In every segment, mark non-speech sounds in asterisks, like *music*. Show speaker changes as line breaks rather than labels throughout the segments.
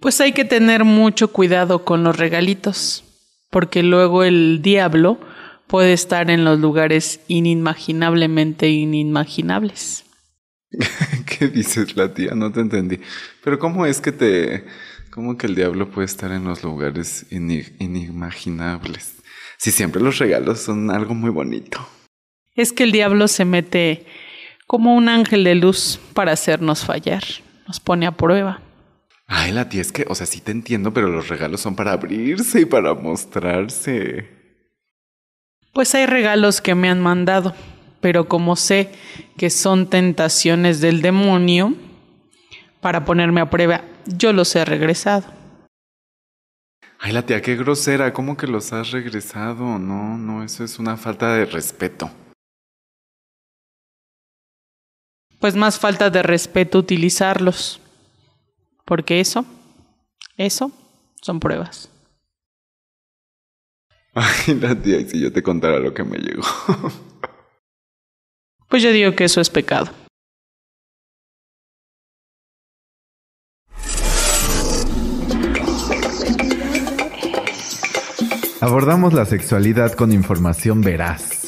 Pues hay que tener mucho cuidado con los regalitos, porque luego el diablo puede estar en los lugares inimaginablemente inimaginables. *laughs*
¿Qué dices, la tía? No te entendí. Pero ¿cómo es que te... ¿Cómo que el diablo puede estar en los lugares inimaginables? Si siempre los regalos son algo muy bonito.
Es que el diablo se mete como un ángel de luz para hacernos fallar. Nos pone a prueba.
Ay, la tía, es que, o sea, sí te entiendo, pero los regalos son para abrirse y para mostrarse.
Pues hay regalos que me han mandado, pero como sé que son tentaciones del demonio, para ponerme a prueba, yo los he regresado.
Ay, la tía, qué grosera, ¿cómo que los has regresado? No, no, eso es una falta de respeto.
Pues más falta de respeto utilizarlos. Porque eso, eso son pruebas. *laughs*
Ay, la tía, si yo te contara lo que me llegó. *laughs*
pues yo digo que eso es pecado.
Abordamos la sexualidad con información veraz.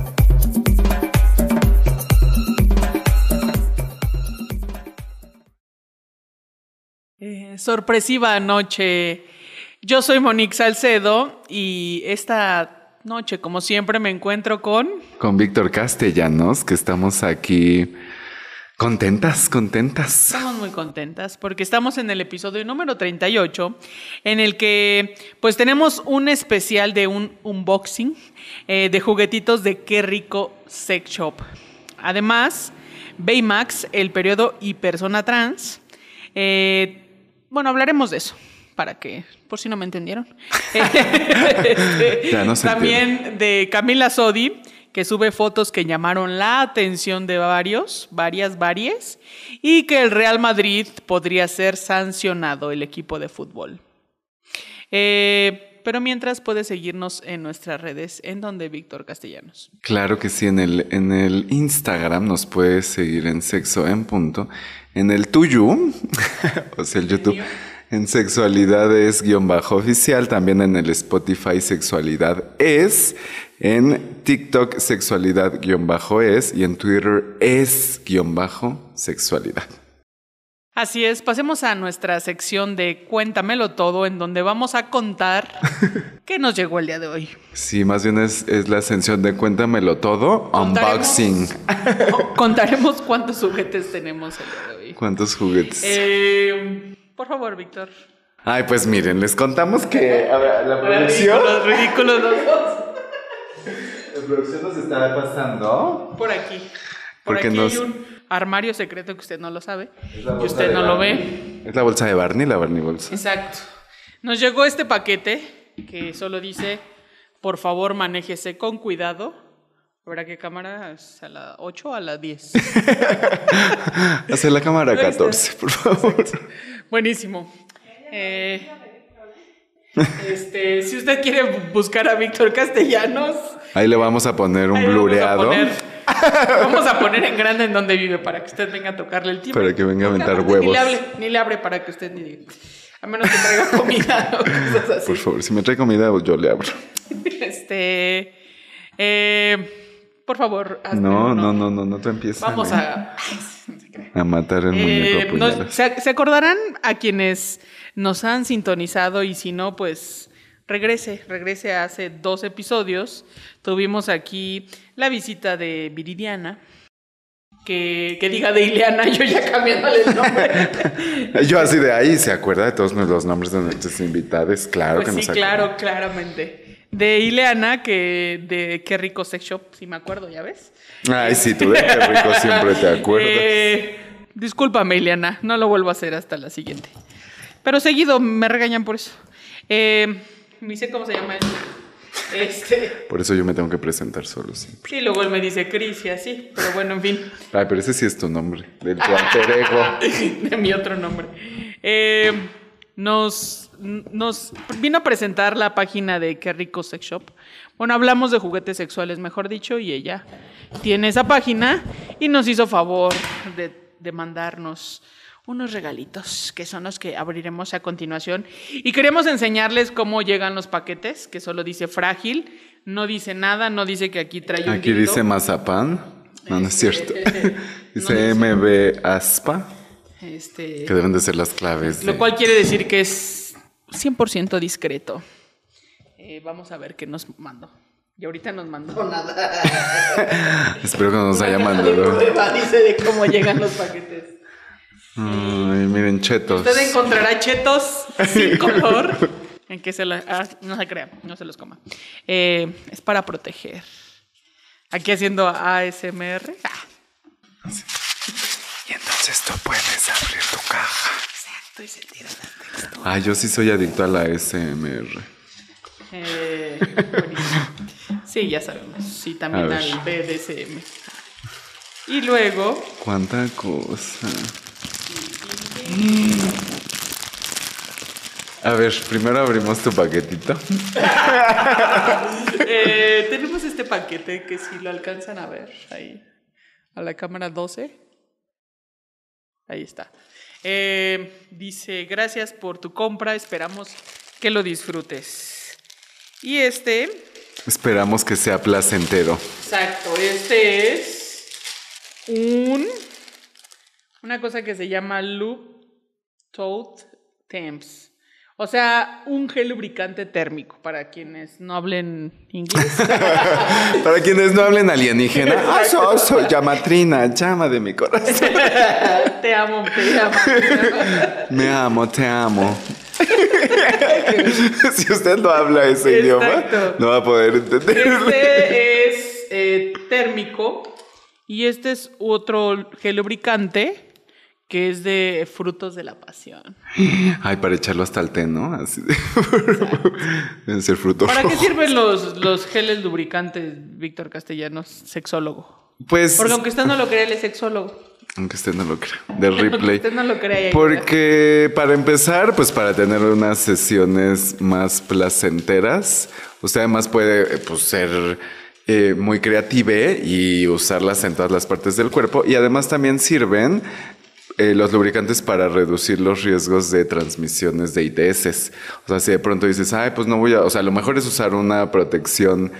Eh, sorpresiva noche. Yo soy Monique Salcedo y esta noche, como siempre, me encuentro con...
Con Víctor Castellanos, que estamos aquí contentas, contentas.
Estamos muy contentas porque estamos en el episodio número 38, en el que pues tenemos un especial de un unboxing eh, de juguetitos de Qué Rico Sex Shop. Además, Baymax, el periodo y persona trans. Eh, bueno, hablaremos de eso, para que, por si no me entendieron. *laughs* Este, también de Camila Sodi, que sube fotos que llamaron la atención de varios, varias, varias, y que el Real Madrid podría ser sancionado, el equipo de fútbol. Eh, pero mientras puedes seguirnos en nuestras redes, en donde Víctor Castellanos.
Claro que sí, en el, en el Instagram nos puedes seguir en sexo en punto en el tuyo, *laughs* o sea, el YouTube, en Sexualidad es guion bajo oficial, también en el Spotify Sexualidad es, en TikTok Sexualidad guion bajo es y en Twitter es guion bajo sexualidad.
Así es, pasemos a nuestra sección de Cuéntamelo todo, en donde vamos a contar *laughs* qué nos llegó el día de hoy.
Sí, más bien es, la ascensión de Cuéntamelo todo, unboxing. *laughs*
Contaremos cuántos juguetes tenemos el día de hoy.
¿Cuántos juguetes?
Eh, por favor, Víctor.
Ay, pues miren, les contamos que a ver, la producción.
Ridículos, ridículos los dos.
La producción nos está pasando.
Por aquí. Por Porque aquí hay un armario secreto que usted no lo sabe y usted no lo ve.
Es la bolsa de Barney, la Barney bolsa.
Exacto. Nos llegó este paquete que solo dice, por favor, manéjese con cuidado. ¿Habrá qué cámara? ¿A la 8 o a la 10? *laughs*
Hace la cámara 14, por favor.
Buenísimo. Eh, este, si usted quiere buscar a Víctor Castellanos.
Ahí le vamos a poner un blureado. *laughs*
Vamos a poner en grande en donde vive para que usted venga a tocarle el timbre.
Para que venga a aventar huevos.
Ni le, hable, ni le abre para que usted ni diga. A menos que traiga *laughs* comida o cosas así.
Por favor, si me trae comida, yo le abro. *laughs*
Este. Eh, por favor,
hazme no, no, no, no, no te empieces.
Vamos a.
a matar el muñeco.
Eh, se, se acordarán a quienes nos han sintonizado y si no, pues regrese, regrese a hace dos episodios. Tuvimos aquí la visita de Viridiana. Que, que, diga de Ileana, *laughs* yo ya cambiándole el nombre. *laughs*
yo así de ahí, ¿se acuerda de todos los nombres de nuestros invitados? Claro
pues
que
sí, claro, claramente. De Ileana, que de Qué Rico Sex Shop, si me acuerdo, ¿ya ves?
Ay, sí, tú de Qué Rico *laughs* siempre te acuerdas.
Eh, discúlpame, Ileana, no lo vuelvo a hacer hasta la siguiente. Pero seguido me regañan por eso. Eh, ni sé cómo se llama eso. Este,
Por eso yo me tengo que presentar solo siempre.
sí, luego él me dice Chris y así, pero bueno, en fin,
Ay, pero ese sí es tu nombre, del tu alter ego. *laughs*
de mi otro nombre. Eh, nos, nos vino a presentar la página de Qué Rico Sex Shop. Bueno, hablamos de juguetes sexuales, mejor dicho, y ella tiene esa página y nos hizo favor de, de mandarnos unos regalitos, que son los que abriremos a continuación. Y queremos enseñarles cómo llegan los paquetes, que solo dice frágil, no dice nada, no dice que aquí trae un
Aquí dice mazapán. No, no es cierto. *laughs* *laughs* Dice
no.
MB Aspa,
Este,
que deben de ser las claves.
Lo
de-
cual quiere decir que es 100% discreto. Eh, vamos a ver qué nos mandó. Y ahorita nos mandó nada. *laughs*
Espero que no nos haya mandado.
prueba, dice de cómo llegan los paquetes.
Ay, miren, chetos.
Usted encontrará chetos *laughs* sin color. En que se la, ah, no se crea, no se los coma. Eh, es para proteger. Aquí haciendo ASMR. Ah,
Y entonces tú puedes abrir tu caja.
exacto, y sentir la textura.
Ay, yo sí soy adicto a la SMR.
Eh, buenísimo. sí, ya sabemos. Sí, también al BDSM. Y luego,
Cuánta cosa. A ver, primero abrimos tu paquetito. *laughs*
eh, *laughs* tenemos este paquete que si lo alcanzan a ver ahí, a la cámara 12. Ahí está. Eh, dice, gracias por tu compra, esperamos que lo disfrutes. Y este,
Esperamos que sea placentero.
exacto, este es un, una cosa que se llama Loop Toad Temps. O sea, un gel lubricante térmico para quienes no hablen inglés. *laughs*
Para quienes no hablen alienígena, ah, so, so, llamatrina, llama de mi corazón. *laughs*
te amo, te amo.
Me amo, te amo. *laughs* si usted no habla ese
Exacto.
idioma, no va a poder entender.
Este es eh, térmico y este es otro gel lubricante que es de frutos de la pasión.
Ay, para echarlo hasta el té, ¿no? Así de... Deben *laughs* ser frutos
¿Para qué sirven los, los geles lubricantes, Víctor Castellanos, sexólogo?
Pues,
Porque aunque usted no lo crea, él es sexólogo.
aunque usted no lo crea, de
Aunque
replay.
usted no lo crea.
Porque para empezar, pues para tener unas sesiones más placenteras, usted además puede pues, ser eh, muy creative y usarlas en todas las partes del cuerpo. Y además también sirven eh, los lubricantes para reducir los riesgos de transmisiones de ITS. O sea, si de pronto dices, ay, pues no voy a, o sea, lo mejor es usar una protección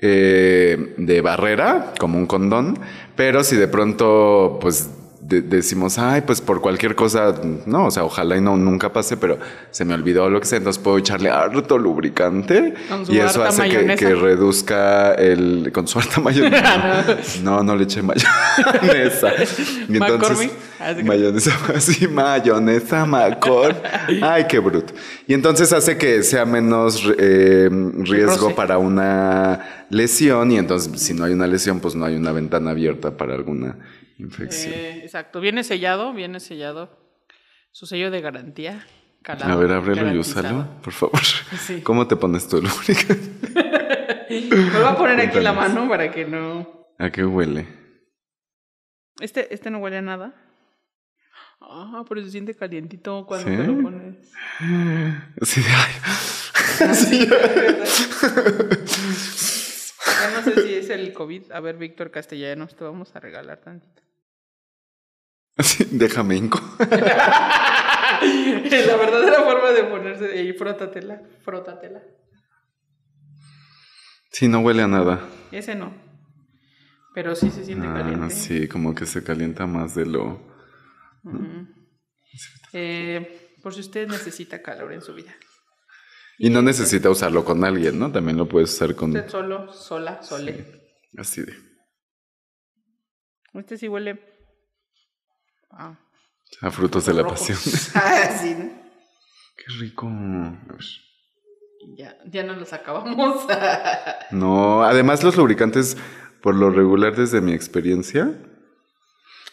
eh, de barrera, como un condón, pero si de pronto, pues de- decimos, ay, pues por cualquier cosa, no, o sea, ojalá y no nunca pase, pero se me olvidó lo que sea, entonces puedo echarle harto lubricante y eso hace que,
mayonesa.
que reduzca el con su harta mayonesa. *laughs* no, no le eché mayonesa. Y entonces.
Ah, *laughs* sí.
mayonesa, así, mayonesa, macor. Ay, qué bruto. Y entonces hace que sea menos eh, riesgo para una lesión y entonces si no hay una lesión, pues no hay una ventana abierta para alguna infección.
Eh, exacto. Viene sellado, viene sellado. Su sello de garantía. calado,
A ver, ábrelo y úsalo, por favor. *laughs*
Sí.
¿Cómo te pones tu lubricante? *laughs*
Me voy a poner aquí la mano para que no.
¿A qué huele?
Este, este no huele a nada. Ah, pero se siente calientito cuando
¿Sí?
te lo pones.
Así de, ay. Así. *laughs*
Ya no sé si es el COVID. A ver, Víctor Castellanos, te vamos a regalar tantito.
Así, déjame hinco. *laughs*
la verdadera forma de ponerse ahí, frótatela, frótatela.
Sí, no huele a nada.
Ese no. Pero sí se siente
Ah,
caliente.
sí, como que se calienta más de lo...
Eh, por si usted necesita calor en su vida.
Y no necesita usarlo con alguien, ¿no? También lo puedes usar con...
Usted solo, sola, sole.
Así de...
Este sí huele. Ah,
A frutos de la pasión. *laughs*
ah, sí, ¿no?
Qué rico.
Ya, ya nos los acabamos. *laughs*
No, además los lubricantes, por lo regular desde mi experiencia,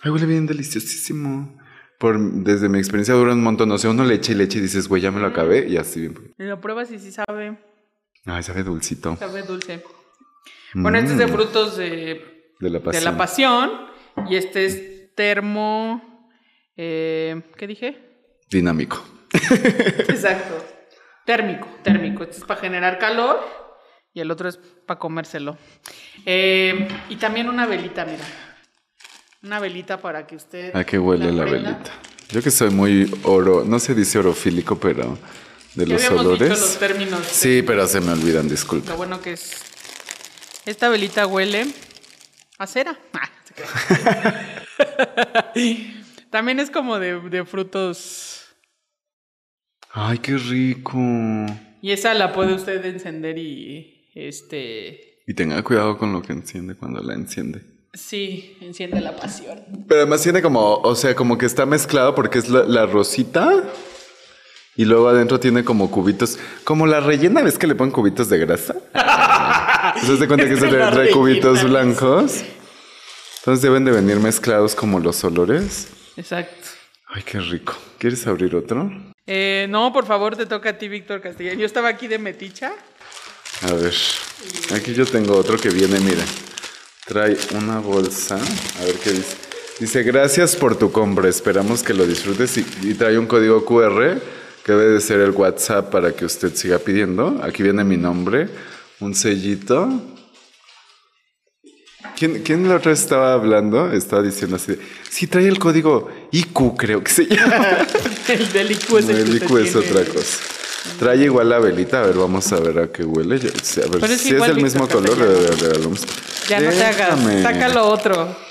ay, huele bien deliciosísimo. Por, desde mi experiencia dura un montón. O sea, uno le echa y le echa y dices, güey, ya me lo acabé y así bien.
lo pruebas y sí sabe.
Ay, sabe dulcito.
Sabe dulce. Bueno, este es de frutos de,
De la
de la pasión. Y este es termo. eh, ¿Qué dije?
Dinámico.
Exacto. Térmico, térmico. Este es para generar calor y el otro es para comérselo. Eh, y también una velita, mira. Una velita para que usted.
¿A qué huele la velita? Yo que soy muy oro, no se dice orofílico, pero de los
dicho
olores.
los términos.
Sí, pero se me olvidan, disculpa.
Lo bueno que es. Esta velita huele a cera. *laughs* Ah. *laughs* *laughs* También es como de, de frutos.
Ay, qué rico.
Y esa la puede usted encender y. Este.
Y tenga cuidado con lo que enciende cuando la enciende.
Sí, enciende la pasión.
Pero además tiene como, o sea, como que está mezclado porque es la, la rosita y luego adentro tiene como cubitos, como la rellena, ¿ves que le ponen cubitos de grasa? *laughs* Entonces te cuenta que se le trae cubitos blancos. Entonces deben de venir mezclados como los olores.
Exacto.
Ay, qué rico. ¿Quieres abrir otro?
Eh, no, por favor, te toca a ti, Víctor Castellano. Yo estaba aquí de meticha.
A ver, aquí yo tengo otro que viene, mira. Trae una bolsa. A ver qué dice. Dice, gracias por tu compra. Esperamos que lo disfrutes. Y, y trae un código QR que debe de ser el WhatsApp para que usted siga pidiendo. Aquí viene mi nombre, un sellito. ¿Quién, quién la otra vez estaba hablando? Estaba diciendo así, de, sí, trae el código IQ, creo que se llama. *laughs*
El del IQ es
No,
el,
el
que
IQ es otra cosa. Trae igual la velita, a ver, vamos a ver a qué huele. A ver,
Pero es
si es del mismo color, de, de alums.
Ya no te hagas. Sácalo otro. *laughs*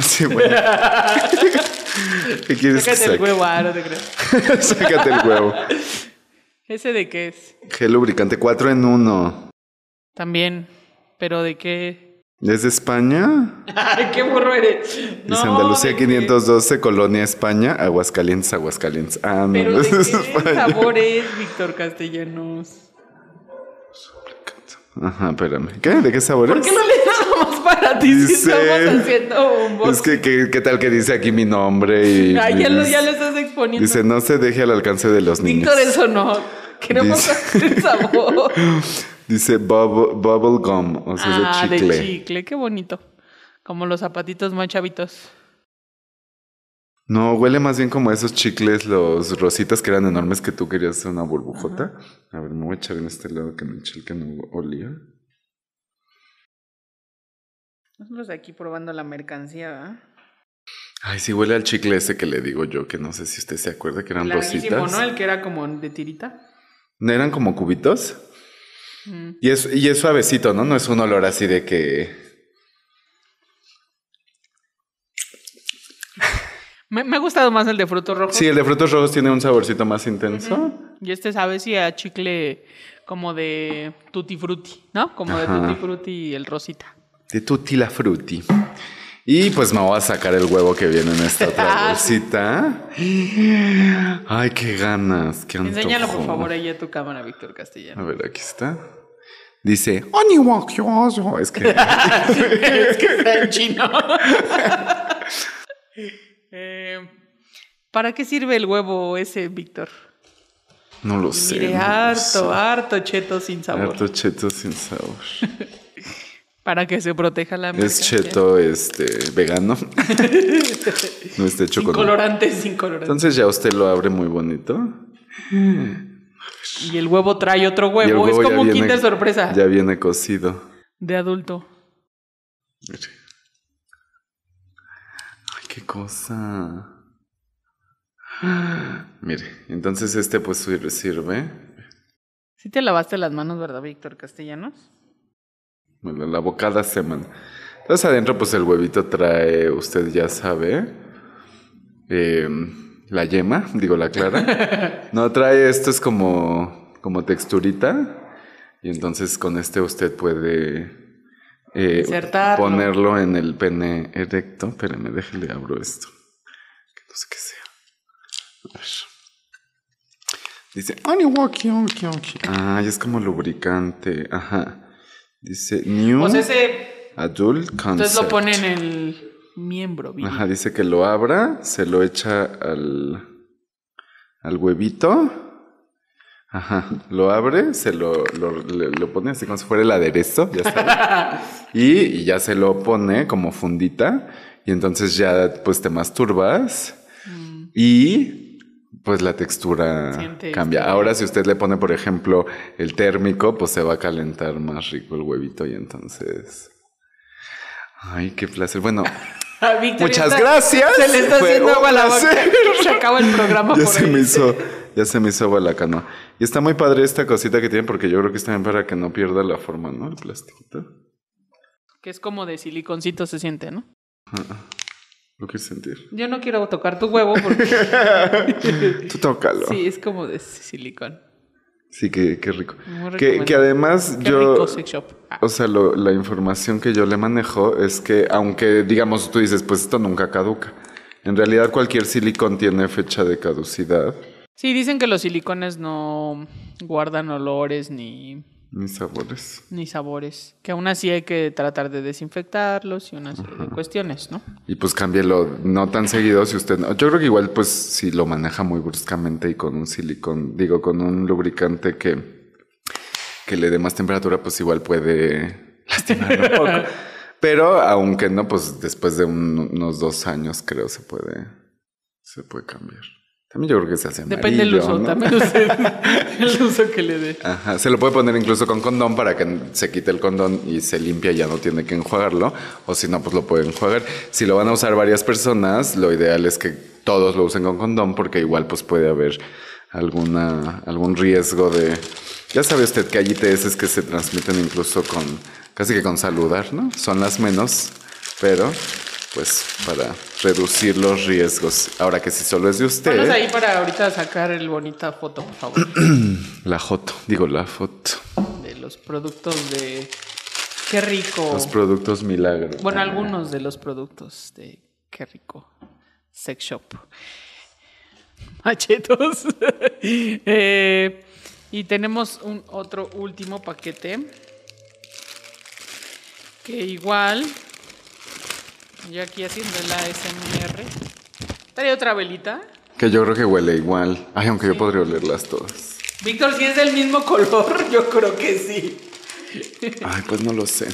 Sí, bueno. *laughs* ¿Qué quieres que
Sácate el
saque?
huevo, ah, no te creas.
Sácate el huevo.
¿Ese de qué es?
Gel lubricante 4 en 1.
También. ¿Pero de qué?
¿Es de España? *laughs*
Ay, qué burro eres. No,
Dice Andalucía
¿de qué?
512, Colonia España, Aguascalientes, Aguascalientes. Ah, no,
¿Pero
no
de
es
qué
España.
sabor es, Víctor Castellanos?
Ajá, espérame. ¿Qué? ¿De qué sabor
¿Por
es?
qué no le damos para ti si
Dice-
estamos haciendo box?
Es que, ¿qué, qué tal que dice aquí mi nombre? Y, *laughs*
Ay, ya, lo, ya lo estás exponiendo.
Dice, no se deje al alcance de los niños.
Víctor, eso no. Queremos
Dice-
el sabor. *laughs*
Dice bubble, bubble gum, o sea,
ah,
es de chicle.
de chicle, qué bonito. Como los zapatitos más chavitos.
No, huele más bien como esos chicles, los rositas que eran enormes que tú querías hacer una burbujota. A ver, me voy a echar en este lado que me eché el que no olía.
Nosotros aquí probando la mercancía, ¿verdad?
Ay, sí, huele al chicle ese que le digo yo, que no sé si usted se acuerda que eran
Larguísimo,
rositas.
¿no? El que era como de tirita.
¿No eran como cubitos?
Mm.
Y es, y es suavecito, ¿no? No es un olor así de que...
Me, me ha gustado más el de frutos rojos.
Sí, el de frutos rojos tiene un saborcito más intenso.
Y este sabe si a chicle como de tutti frutti, ¿no? Como de tutti frutti y el rosita.
De tutti la frutti. Y pues me voy a sacar el huevo que viene en esta otra *laughs* bolsita. Ay, qué ganas, qué antojo.
Enséñalo, por favor, ahí a tu cámara, Víctor Castellano.
A ver, aquí está. Dice. Es que *laughs*
es que está en chino. *laughs* Eh, ¿Para qué sirve el huevo ese, Víctor?
no lo sé.
Mire,
no lo
harto,
sé.
harto cheto sin sabor.
Harto cheto sin sabor.
Para que se proteja la
Es cheto este vegano. *laughs* no está hecho
Sin
con
colorantes, sin colorantes.
Entonces ya usted lo abre muy bonito.
y el huevo trae otro huevo.
huevo
es como un Kinder sorpresa
Ya viene cocido.
de adulto.
Mire. Ay, qué cosa. Mire, entonces este pues sirve- sirve.
¿Sí te lavaste las manos, verdad, Víctor Castellanos?
Me lo lavo cada semana. Entonces adentro pues el huevito trae, usted ya sabe, eh, la yema, digo la clara. *laughs* No, trae esto es como, como texturita. Y entonces con este usted puede eh, ponerlo en el pene erecto. Espérame, déjele abro esto. Que no sé qué sea. A ver. Dice, ah, es como lubricante. Ajá. Dice, New
O sea, ese.
Adult Concept.
Entonces lo pone en el miembro.
Ajá, dice que lo abra, se lo echa al, al huevito. Ajá, lo abre, se lo, lo, le- lo pone así como si fuera el aderezo, ya sabes. *laughs* y, y ya se lo pone como fundita. Y entonces ya pues te masturbas. Y pues la textura
Siente
cambia. Ahora si usted le pone, por ejemplo, el térmico, pues se va a calentar más rico el huevito y entonces... Ay, qué placer. Bueno, *laughs*
Ah,
Muchas
está-
gracias.
Se le está
Fue
haciendo agua a la boca. *laughs* Se acaba el programa *laughs*
ya
por
se
ahí.
me hizo, ya se me hizo agua la canoa. Y está muy padre esta cosita que tiene porque yo creo que está bien para que no pierda la forma, ¿no? El plastiquito.
Que es como de siliconcito se siente, ¿no?
Lo quieres sentir.
Yo no quiero tocar tu huevo porque *laughs*
Tú tócalo. Sí,
sí, es como de silicón.
que, qué rico.
Muy rico,
Que, que además
Qué
yo...
rico shop. Ah,
O sea, lo- la información que yo le manejo es que, aunque digamos, tú dices, pues esto nunca caduca. En realidad, cualquier silicón tiene fecha de caducidad,
Sí, dicen que los silicones no guardan olores ni,
ni sabores.
ni sabores. Que aún así hay que tratar de desinfectarlos y unas serie de cuestiones, ¿no?
Y pues cámbielo no tan seguido si usted... no- Yo creo que igual, pues, si lo maneja muy bruscamente y con un silicón, digo, con un lubricante que, que le dé más temperatura, pues igual puede *laughs* lastimarlo un poco. Pero aunque no, pues después de un- unos dos años creo se puede, se puede cambiar. También yo creo que se hace
Depende del uso,
¿no?
también usted, *laughs* el uso que le dé.
Ajá, se lo puede poner incluso con condón para que se quite el condón y se limpia y ya no tiene que enjuagarlo. O si no, pues lo pueden enjuagar. Si lo van a usar varias personas, lo ideal es que todos lo usen con condón porque igual pues puede haber alguna, algún riesgo de... Ya sabe usted que hay ITS que se transmiten incluso con, casi que con saludar, ¿no? Son las menos, pero pues para reducir los riesgos. Ahora que si solo es de usted...
Ponos ahí para ahorita sacar el bonita foto, por favor, *clears throat*
La foto, digo la foto.
de los productos de... Qué rico.
Los productos milagros.
Bueno, algunos de los productos de Qué rico. Sex Shop. Machetos. *laughs* Eh, y tenemos un otro último paquete. Que igual. Yo aquí haciendo la SMR. Trae otra velita.
Que yo creo que huele igual. Ay, aunque yo podría olerlas todas.
Víctor, si es del mismo color, *laughs* yo creo que sí.
Ay, pues no lo sé.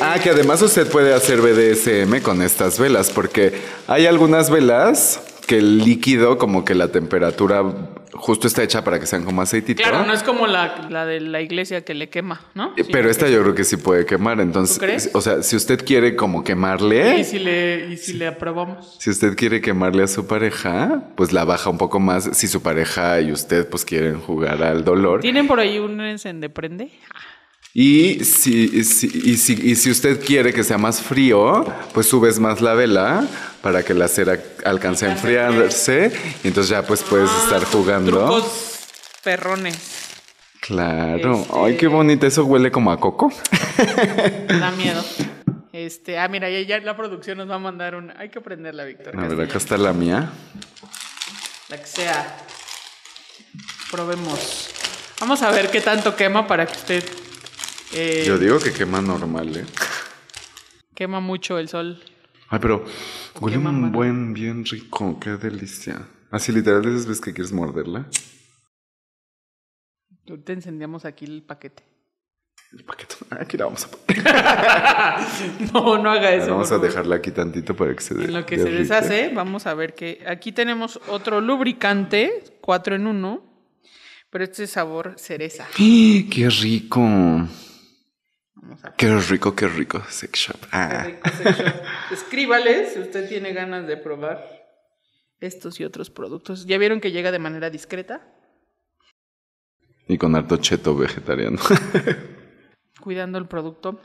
Ah, que además usted puede hacer BDSM con estas velas, porque hay algunas velas que el líquido, como que la temperatura justo está hecha para que sean como aceitito.
Claro, no es como la, la de la iglesia que le quema, ¿no?
Eh,
Sí,
Pero esta yo creo que sí puede quemar. Entonces,
¿Tú crees?
o sea, si usted quiere como quemarle,
Y si le, y si le aprobamos.
si usted quiere quemarle a su pareja, pues la baja un poco más. Si su pareja y usted pues quieren jugar al dolor.
¿Tienen por ahí un encende-prende?
Y si, si, y si, y si usted quiere que sea más frío, pues subes más la vela para que la cera alcance a enfriarse. Y entonces ya pues puedes estar jugando.
Ah, Trucos perrones.
Claro.
Este-
Ay, qué bonita. Eso huele como a coco.
Me *laughs* da miedo. *laughs* Este, ah, mira, ya, ya la producción nos va a mandar una. Hay que prenderla, Víctor.
A ver, acá está la mía.
La que sea. Probemos. Vamos a ver qué tanto quema para que usted. Eh,
Yo digo que quema normal, ¿eh?
Quema mucho el sol.
Ay, pero huele
Quema
un buen, bien rico. Qué delicia. Así literal, de esas veces que quieres morderla.
Ahorita encendíamos aquí el paquete.
El paquete. *laughs* Aquí la vamos a poner. *laughs*
No, no haga eso.
Vamos a dejarla aquí tantito para que se
En lo que
derrite.
se deshace, vamos a ver que aquí tenemos otro lubricante, 4 en 1, pero este es sabor cereza. *gasps*
¡Qué rico!
Vamos a
Qué rico, qué rico. Sex shop.
Qué
Ah.
rico sex shop. Escríbale si usted tiene ganas de probar estos y otros productos. ¿Ya vieron que llega de manera discreta?
Y con harto cheto vegetariano. *laughs*
Cuidando el producto.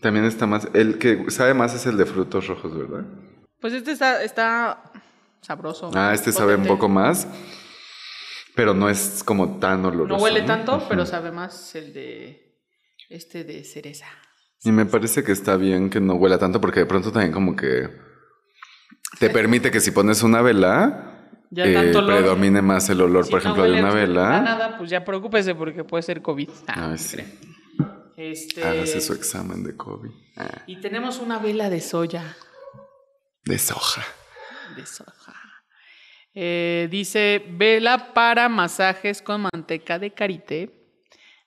También está más. El que sabe más es el de frutos rojos, ¿verdad?
Pues este está, está sabroso.
Ah, este sabe un poco más. Pero no es como tan oloroso.
No huele tanto, pero sabe más el de este de cereza.
Y me parece que está bien que no huela tanto porque de pronto también como que te permite que si pones una vela
Ya
eh,
tanto olor.
predomine más el olor,
Si
por
no
ejemplo, de una vela.
nada, pues ya preocúpese porque puede ser COVID. Ah,
Ay, sí.
Este,
Hágase su examen de COVID. Ah,
y tenemos una vela de soya.
de soja.
De soja. Eh, dice vela para masajes con manteca de karité,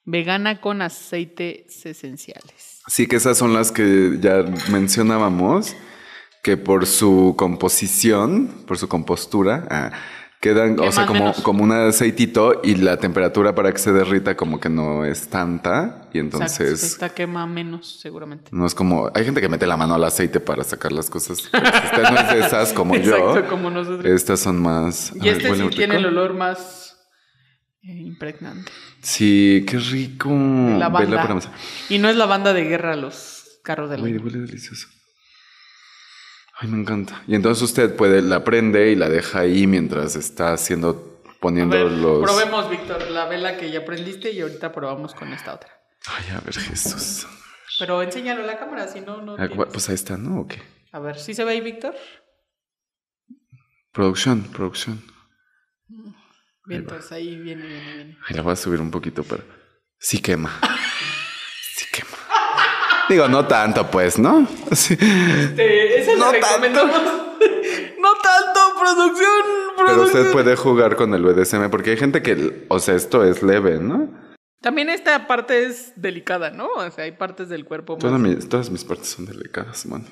vegana con aceites esenciales.
Sí, que esas son las que ya mencionábamos, que por su composición, por su compostura, ah, quedan, o sea, como,
menos.
como un aceitito y la temperatura para que se derrita como que no es tanta y
Exacto,
entonces
esta quema menos seguramente.
no es como, hay gente que mete la mano al aceite para sacar las cosas. pero Esta no es de esas como *laughs* yo.
Exacto, como nosotros.
Estas son más...
y
ver,
este
huele
sí
rico.
tiene el olor más impregnante.
Sí, qué rico.
La
para
banda.
masar.
Y no es la banda de guerra los carros de la
Uy, huele delicioso. Ay, me encanta. Y entonces usted puede, la prende y la deja ahí mientras está haciendo, poniendo
ver,
los...
probemos, Víctor, la vela que ya prendiste y ahorita probamos con esta otra.
Ay, a ver, Jesús.
Pero enséñalo a la cámara, si no, no.
Ah,
tienes.
Pues ahí está, ¿no? ¿O qué?
A ver, ¿sí se ve ahí, Víctor?
Producción, producción.
Bien, entonces ahí viene, viene, viene.
Ay, la voy a subir un poquito, pero sí quema. *laughs* Sí quema. Digo, no tanto, pues, ¿no? Sí.
Este, esa
No tanto.
recomendamos. *laughs* no tanto, producción,
Pero usted puede jugar con el BDSM porque hay gente que, o sea, esto es leve, ¿no?
También esta parte es delicada, ¿no? O sea, hay partes del cuerpo más...
Todas mis, todas mis partes son delicadas, man.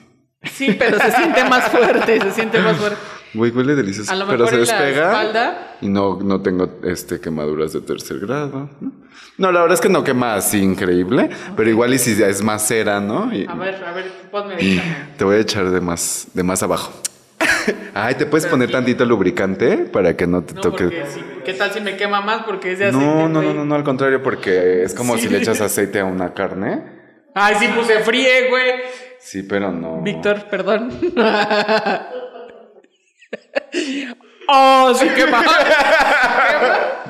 Sí, pero se siente más fuerte, se siente más fuerte.
Güey, huele delicioso.
A lo
pero se despega.
espalda.
Y no, no tengo este, quemaduras de tercer grado. ¿no? No, la verdad es que no quema así increíble. Pero igual y si ya es más cera, ¿no? Y
A ver, a ver, ponme esta.
te voy a echar de más, de más abajo. *laughs* Ay, ¿te puedes poner tantito lubricante para que no te
No,
toque?
porque si, ¿qué tal si me quema más? Porque es de aceite,
No, no, no, no, no, al contrario, porque es como
Sí.
si le echas aceite a una carne.
Ay, sí, pues se fríe, güey.
Sí, pero no.
Víctor, perdón. *laughs* oh, sí quema. *laughs*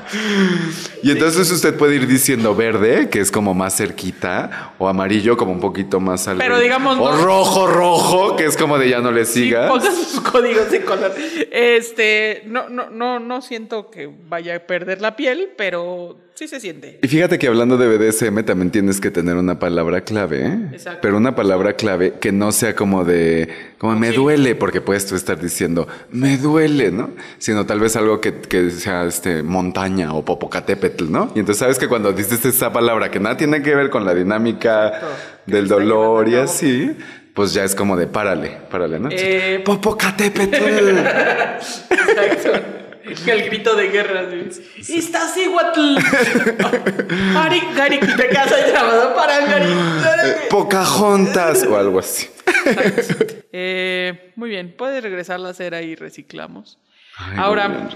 Y entonces usted puede ir diciendo verde, que es como más cerquita, o amarillo, como un poquito más al.
Pero digamos,
O
no-
rojo, rojo, que es como de ya no le
Sí,
sigas.
pongan sus *laughs* códigos de color. Este, no, no, no, no siento que vaya a perder la piel, pero sí se siente.
Y fíjate que hablando de BDSM también tienes que tener una palabra clave, ¿eh?
Exacto.
Pero una palabra clave que no sea como de, como me duele, porque puedes tú estar diciendo, me duele, ¿no? Sino tal vez algo que, que sea este, montaña o popocatépetl, ¿no? Y entonces sabes que cuando dices esa palabra que nada tiene que ver con la dinámica
Exacto.
Del dolor y así, pues ya es como de párale, párale, ¿no?
Eh,
popocatépetl.
Exacto. *laughs* El grito de guerra. ¿sí? ¡Estás iguatl! *laughs* Arik, Garik, te casa llamado para Garik.
Pocahontas o algo así.
Eh, muy bien, puede regresar la cera y reciclamos.
Ay,
Ahora.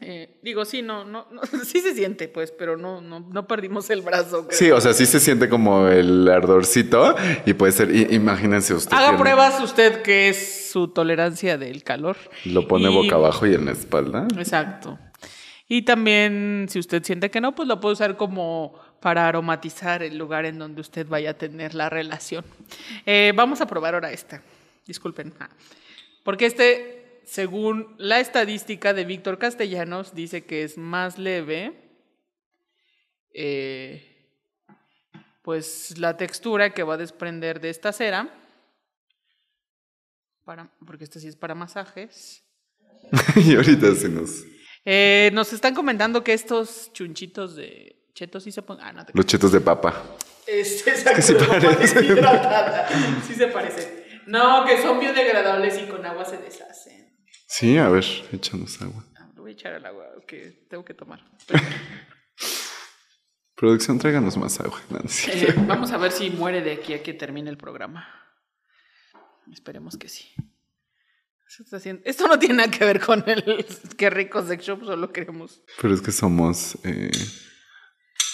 Eh, digo, sí, no, no, no, *laughs* sí se siente, pues, pero no, no, no perdimos el brazo. creo.
Sí, o sea, sí se siente como el ardorcito y puede ser, imagínense usted.
Haga
tiene-
pruebas usted que es su tolerancia del calor.
Lo pone
Y-
boca abajo y en la espalda.
Exacto. Y también, si usted siente que no, pues lo puede usar como para aromatizar el lugar en donde usted vaya a tener la relación. Eh, vamos a probar ahora esta. Disculpen. Ah. Porque este, según la estadística de Víctor Castellanos, dice que es más leve. eh, pues la textura que va a desprender de esta cera. Para, porque este sí es para masajes. *laughs*
y ahorita se nos.
Eh, nos están comentando que estos chunchitos de chetos sí se ponen. Ah, no te
Los chetos de papa.
Es exacto.
sí parece.
Sí se parecen. No, que son biodegradables y con agua se deshacen.
Sí, a ver, échanos agua.
Ah, voy a echar al agua que tengo que tomar. *laughs*
Producción, tráiganos más agua. Cierto.
Eh, vamos a ver si muere de aquí a que termine el programa. Esperemos que sí. Esto, no tiene nada que ver con el *laughs* qué rico sex shop, solo queremos.
Pero es que somos. eh,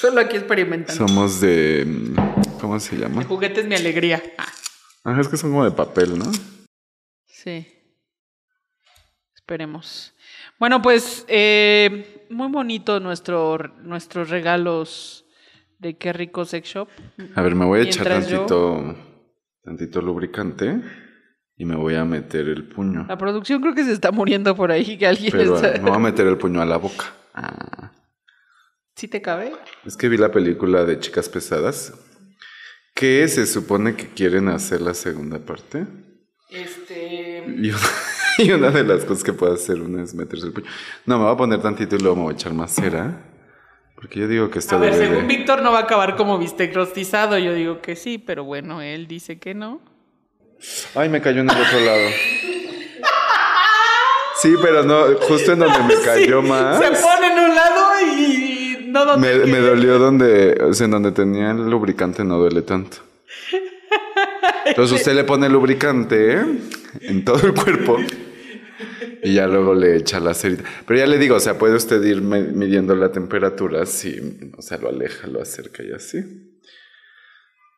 Solo aquí experimentando.
somos de. mm, ¿Cómo se llama?
El juguete es mi alegría. Ah,
es que son como de papel, ¿no?
Sí. Esperemos. Bueno, pues eh, muy bonito nuestro, nuestros regalos de qué rico sex shop.
A ver, me voy a echar
yo-
tantito. Tantito lubricante. Y me voy a meter el puño.
La producción creo que se está muriendo por ahí, que alguien
Pero
está-
me voy a meter el puño a la boca. Ah.
¿Sí te cabe?
Es que vi la película de Chicas Pesadas. Que se supone que quieren hacer la segunda parte.
Este.
Y, *laughs* y una de las cosas que puede hacer uno es meterse el puño. No, me voy a poner tantito y luego me voy a echar más cera. Porque yo digo que esto
A ver,
debe
según
de-
Víctor no va a acabar como bistec rostizado. Yo digo que sí, pero bueno, él dice que no.
Ay, me cayó en el otro lado. Sí, pero no, justo en donde me *laughs* cayó
Sí,
más.
Se pone en un lado y no donde
Me, dolió donde, o sea, en donde tenía el lubricante no duele tanto. *laughs* Entonces usted le pone lubricante en todo el cuerpo y ya luego le echa la cerita. Pero ya le digo, o sea, puede usted ir midiendo la temperatura si, o sea, lo aleja, lo acerca y así.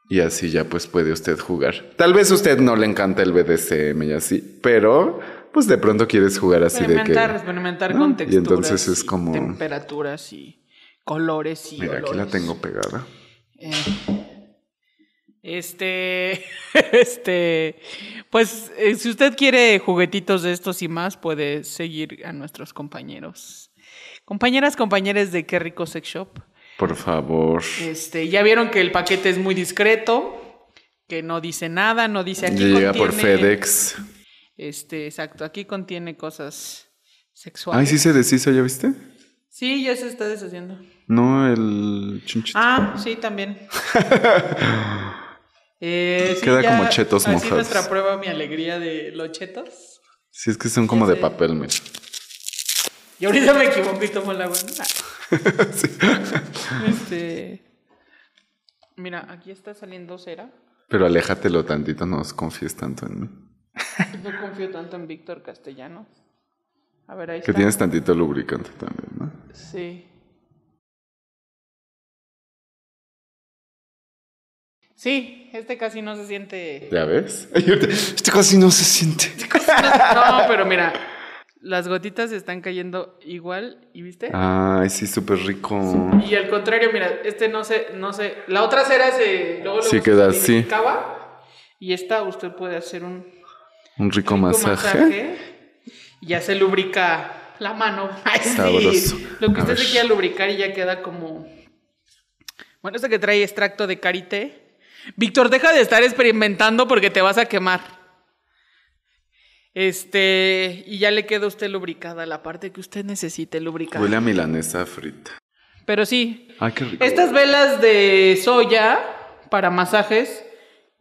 Y así ya pues puede usted jugar. Tal vez a usted no le encanta el BDSM y así, pero pues de pronto quieres jugar así de que...
Experimentar, experimentar
¿no?
con
Y
texturas.
entonces es
y
como-
Temperaturas y colores y
Mira, aquí la
olores.
tengo pegada.
Eh, Este, *laughs* este, pues eh, si usted quiere juguetitos de estos y más, puede seguir a nuestros compañeros. Compañeras, compañeros de Qué Rico Sex Shop.
Por favor.
Este, ya vieron que el paquete es muy discreto, que no dice nada, no dice aquí
Llega por FedEx.
Este, exacto, aquí contiene cosas sexuales.
Ay, sí se deshizo, ¿ya viste?
Sí, ya se está deshaciendo.
No, el chunchito.
Ah, sí, también. *laughs* Eh, sí,
Queda
ya
como chetos
así
mojados.
nuestra prueba, mi alegría de los chetos.
Sí, es que son como de papel, mira.
Y ahorita me equivoco y tomo la *laughs* buena. Este. Mira, aquí está saliendo cera.
Pero aléjatelo tantito, no confíes tanto en mí. *laughs*
No confío tanto en Víctor Castellanos. A ver, ahí
Que
está.
tienes tantito lubricante también, ¿no?
Sí. Sí, este casi no se siente.
¿Ya ves? *laughs* Ahorita- Este casi no se siente.
No, pero mira, las gotitas están cayendo igual, ¿y viste?
Ay, sí, súper rico.
Y al contrario, mira, este no se, no se, la otra cera se, luego, luego
Sí
se
queda así.
Y esta usted puede hacer un
Un rico
rico
masaje.
y ya se lubrica la mano. *laughs* Ay, sí.
Sabroso.
Lo que
A
usted
ver.
se quiera lubricar y ya queda como... Bueno, este que trae extracto de karité. Víctor, deja de estar experimentando porque te vas a quemar. Este, y ya le queda a usted lubricada la parte que usted necesite lubricar.
Huele a milanesa frita.
Pero sí,
Ay, qué rico.
estas velas de soya para masajes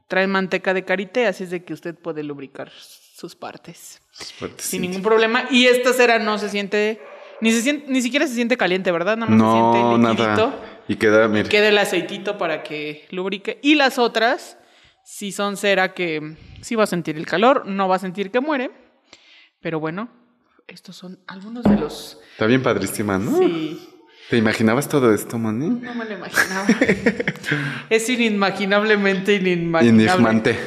traen manteca de karité, así es de que usted puede lubricar sus partes
Fuertecito.
sin ningún problema. Y esta cera no se siente, ni se siente, ni siquiera se siente caliente, ¿verdad? Nada más
No,
se siente liquidito.
nada. Y queda, mira.
Queda el aceitito para que lubrique. Y las otras, si son cera que sí va a sentir el calor, no va a sentir que muere. Pero bueno, estos son algunos de los...
Está bien padrísima, ¿no?
Sí,
¿Te imaginabas todo esto, Moni?
no me lo imaginaba. *laughs* es inimaginablemente inimaginable.
Enigmante.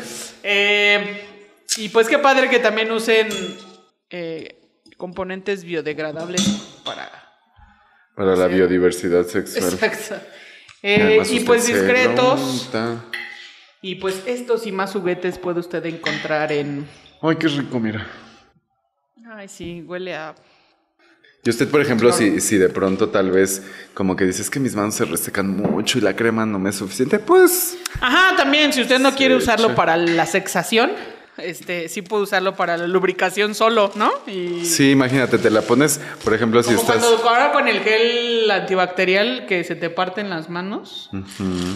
Eh, y pues qué padre que también usen eh, componentes biodegradables para...
Para la biodiversidad *laughs* sexual.
Exacto. Eh, y
usted
pues discretos. Y pues estos y más juguetes puede usted encontrar en...
Ay, qué rico, mira.
Ay, sí, huele a...
Y usted, por ejemplo, si, si de pronto tal vez como que dices que mis manos se resecan mucho y la crema no me es suficiente, pues
Ajá, también, si usted no quiere usarlo para la sexación, este, sí puede usarlo para la lubricación solo, ¿no? Y
sí, imagínate, te la pones, por ejemplo, si
como
estás...
cuando ahora con el gel antibacterial que se te parte en las manos,